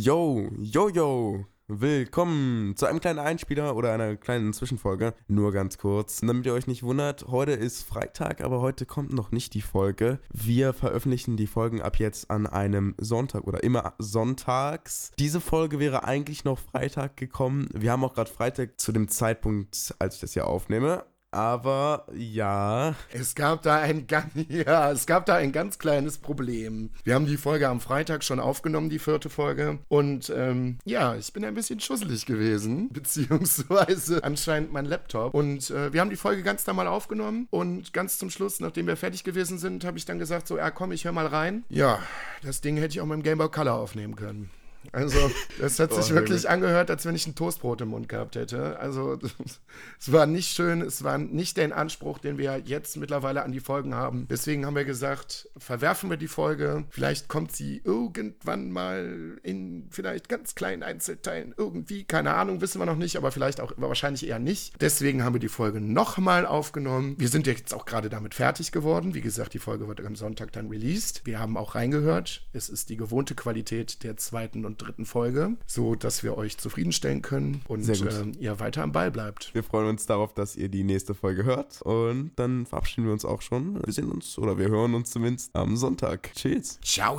Yo, yo, yo. Willkommen zu einem kleinen Einspieler oder einer kleinen Zwischenfolge. Nur ganz kurz, damit ihr euch nicht wundert, heute ist Freitag, aber heute kommt noch nicht die Folge. Wir veröffentlichen die Folgen ab jetzt an einem Sonntag oder immer sonntags. Diese Folge wäre eigentlich noch Freitag gekommen. Wir haben auch gerade Freitag zu dem Zeitpunkt, als ich das hier aufnehme. Aber ja. Es gab da ein ja, es gab da ein ganz kleines Problem. Wir haben die Folge am Freitag schon aufgenommen, die vierte Folge. Und ähm, ja, ich bin ein bisschen schusselig gewesen, beziehungsweise anscheinend mein Laptop. Und äh, wir haben die Folge ganz normal aufgenommen. Und ganz zum Schluss, nachdem wir fertig gewesen sind, habe ich dann gesagt: so, ja, komm, ich hör mal rein. Ja, das Ding hätte ich auch mit dem Game Boy Color aufnehmen können. Also, das hat sich oh, wirklich angehört, als wenn ich ein Toastbrot im Mund gehabt hätte. Also, es war nicht schön, es war nicht der Anspruch, den wir jetzt mittlerweile an die Folgen haben. Deswegen haben wir gesagt, verwerfen wir die Folge. Vielleicht kommt sie irgendwann mal in vielleicht ganz kleinen Einzelteilen irgendwie. Keine Ahnung, wissen wir noch nicht, aber vielleicht auch wahrscheinlich eher nicht. Deswegen haben wir die Folge nochmal aufgenommen. Wir sind jetzt auch gerade damit fertig geworden. Wie gesagt, die Folge wird am Sonntag dann released. Wir haben auch reingehört. Es ist die gewohnte Qualität der zweiten und dritten Folge, so dass wir euch zufriedenstellen können und äh, ihr weiter am Ball bleibt. Wir freuen uns darauf, dass ihr die nächste Folge hört und dann verabschieden wir uns auch schon. Wir sehen uns oder wir hören uns zumindest am Sonntag. Tschüss. Ciao.